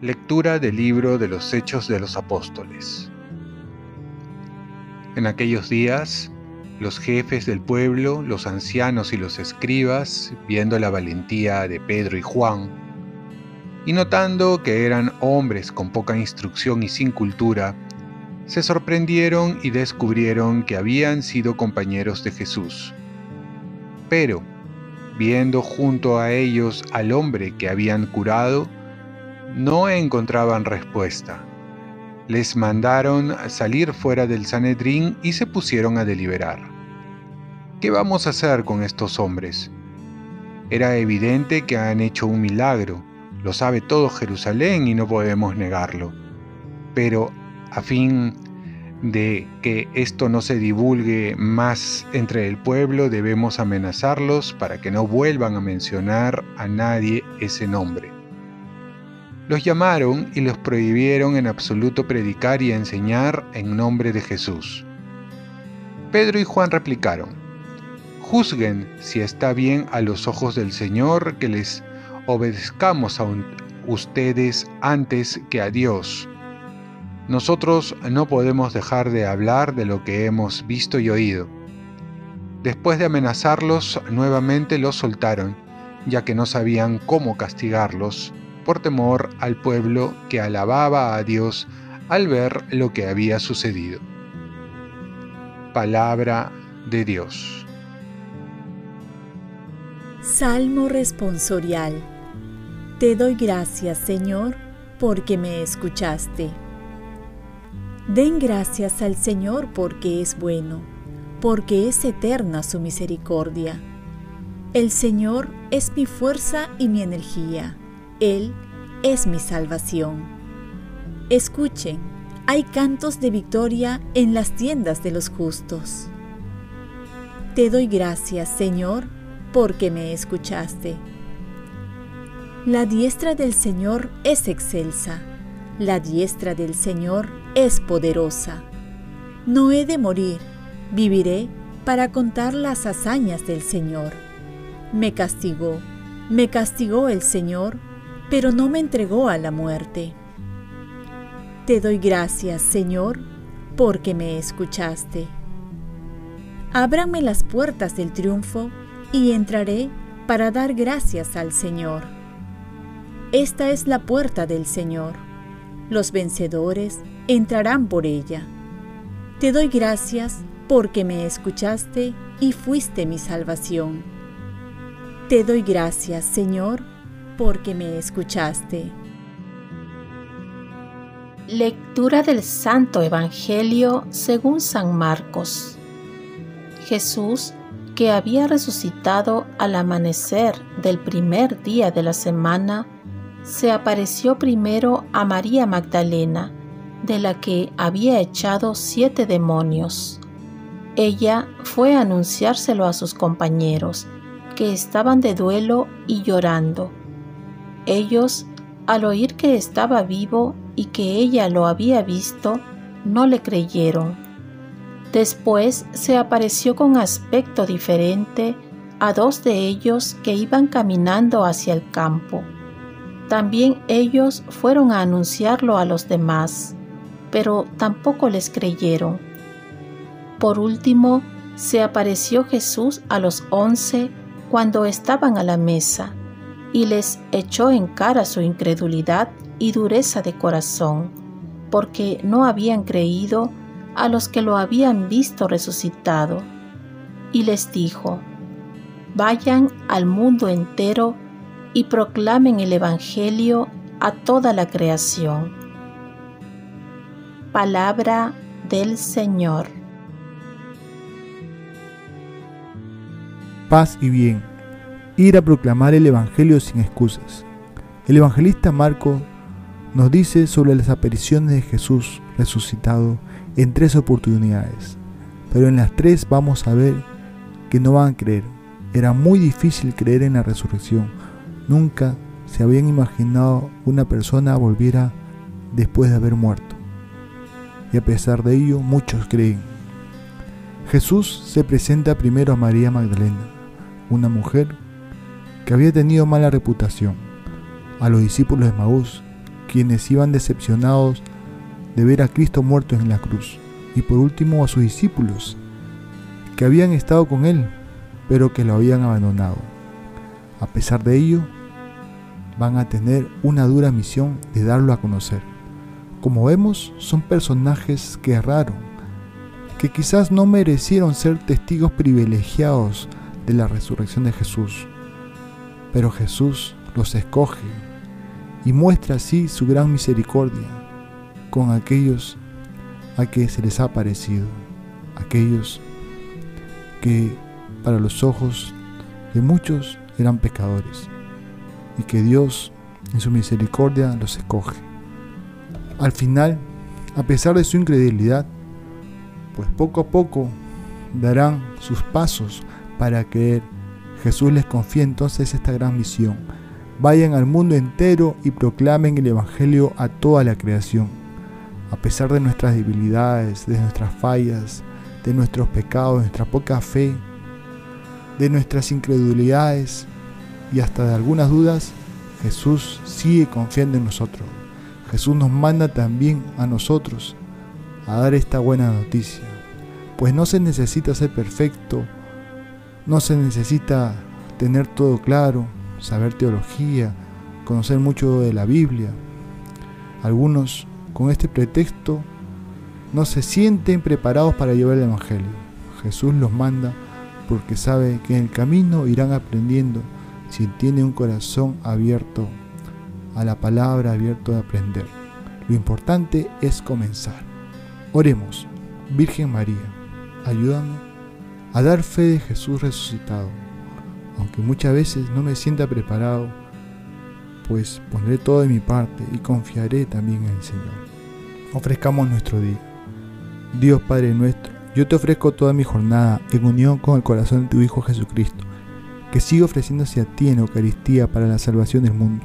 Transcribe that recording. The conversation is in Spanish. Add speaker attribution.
Speaker 1: Lectura del libro de los Hechos de los Apóstoles. En aquellos días, los jefes del pueblo, los ancianos y los escribas, viendo la valentía de Pedro y Juan, y notando que eran hombres con poca instrucción y sin cultura, se sorprendieron y descubrieron que habían sido compañeros de Jesús. Pero, viendo junto a ellos al hombre que habían curado, no encontraban respuesta. Les mandaron salir fuera del Sanedrín y se pusieron a deliberar. ¿Qué vamos a hacer con estos hombres? Era evidente que han hecho un milagro, lo sabe todo Jerusalén y no podemos negarlo. Pero a fin de que esto no se divulgue más entre el pueblo, debemos amenazarlos para que no vuelvan a mencionar a nadie ese nombre. Los llamaron y los prohibieron en absoluto predicar y enseñar en nombre de Jesús. Pedro y Juan replicaron, Juzguen si está bien a los ojos del Señor que les obedezcamos a ustedes antes que a Dios. Nosotros no podemos dejar de hablar de lo que hemos visto y oído. Después de amenazarlos, nuevamente los soltaron, ya que no sabían cómo castigarlos por temor al pueblo que alababa a Dios al ver lo que había sucedido. Palabra de Dios.
Speaker 2: Salmo responsorial. Te doy gracias, Señor, porque me escuchaste. Den gracias al Señor porque es bueno, porque es eterna su misericordia. El Señor es mi fuerza y mi energía él es mi salvación. Escuchen, hay cantos de victoria en las tiendas de los justos. Te doy gracias, Señor, porque me escuchaste. La diestra del Señor es excelsa, la diestra del Señor es poderosa. No he de morir, viviré para contar las hazañas del Señor. Me castigó, me castigó el Señor pero no me entregó a la muerte. Te doy gracias, Señor, porque me escuchaste. Ábrame las puertas del triunfo y entraré para dar gracias al Señor. Esta es la puerta del Señor. Los vencedores entrarán por ella. Te doy gracias porque me escuchaste y fuiste mi salvación. Te doy gracias, Señor, porque me escuchaste.
Speaker 3: Lectura del Santo Evangelio según San Marcos. Jesús, que había resucitado al amanecer del primer día de la semana, se apareció primero a María Magdalena, de la que había echado siete demonios. Ella fue a anunciárselo a sus compañeros, que estaban de duelo y llorando. Ellos, al oír que estaba vivo y que ella lo había visto, no le creyeron. Después se apareció con aspecto diferente a dos de ellos que iban caminando hacia el campo. También ellos fueron a anunciarlo a los demás, pero tampoco les creyeron. Por último, se apareció Jesús a los once cuando estaban a la mesa y les echó en cara su incredulidad y dureza de corazón, porque no habían creído a los que lo habían visto resucitado. Y les dijo, Vayan al mundo entero y proclamen el Evangelio a toda la creación. Palabra del Señor.
Speaker 4: Paz y bien ir a proclamar el Evangelio sin excusas. El evangelista Marco nos dice sobre las apariciones de Jesús resucitado en tres oportunidades, pero en las tres vamos a ver que no van a creer. Era muy difícil creer en la resurrección. Nunca se habían imaginado una persona volviera después de haber muerto. Y a pesar de ello, muchos creen. Jesús se presenta primero a María Magdalena, una mujer que había tenido mala reputación, a los discípulos de Maús, quienes iban decepcionados de ver a Cristo muerto en la cruz, y por último a sus discípulos, que habían estado con él, pero que lo habían abandonado. A pesar de ello, van a tener una dura misión de darlo a conocer. Como vemos, son personajes que erraron, que quizás no merecieron ser testigos privilegiados de la resurrección de Jesús. Pero Jesús los escoge y muestra así su gran misericordia con aquellos a que se les ha parecido, aquellos que para los ojos de muchos eran pecadores y que Dios en su misericordia los escoge. Al final, a pesar de su incredulidad, pues poco a poco darán sus pasos para creer. Jesús les confía entonces esta gran misión. Vayan al mundo entero y proclamen el Evangelio a toda la creación. A pesar de nuestras debilidades, de nuestras fallas, de nuestros pecados, de nuestra poca fe, de nuestras incredulidades y hasta de algunas dudas, Jesús sigue confiando en nosotros. Jesús nos manda también a nosotros a dar esta buena noticia. Pues no se necesita ser perfecto, no se necesita tener todo claro, saber teología, conocer mucho de la Biblia. Algunos con este pretexto no se sienten preparados para llevar el Evangelio. Jesús los manda porque sabe que en el camino irán aprendiendo si tienen un corazón abierto a la palabra, abierto a aprender. Lo importante es comenzar. Oremos, Virgen María, ayúdame a dar fe de Jesús resucitado, aunque muchas veces no me sienta preparado, pues pondré todo de mi parte y confiaré también en el Señor. Ofrezcamos nuestro día. Dios Padre nuestro, yo te ofrezco toda mi jornada en unión con el corazón de tu Hijo Jesucristo, que sigue ofreciéndose a ti en Eucaristía para la salvación del mundo.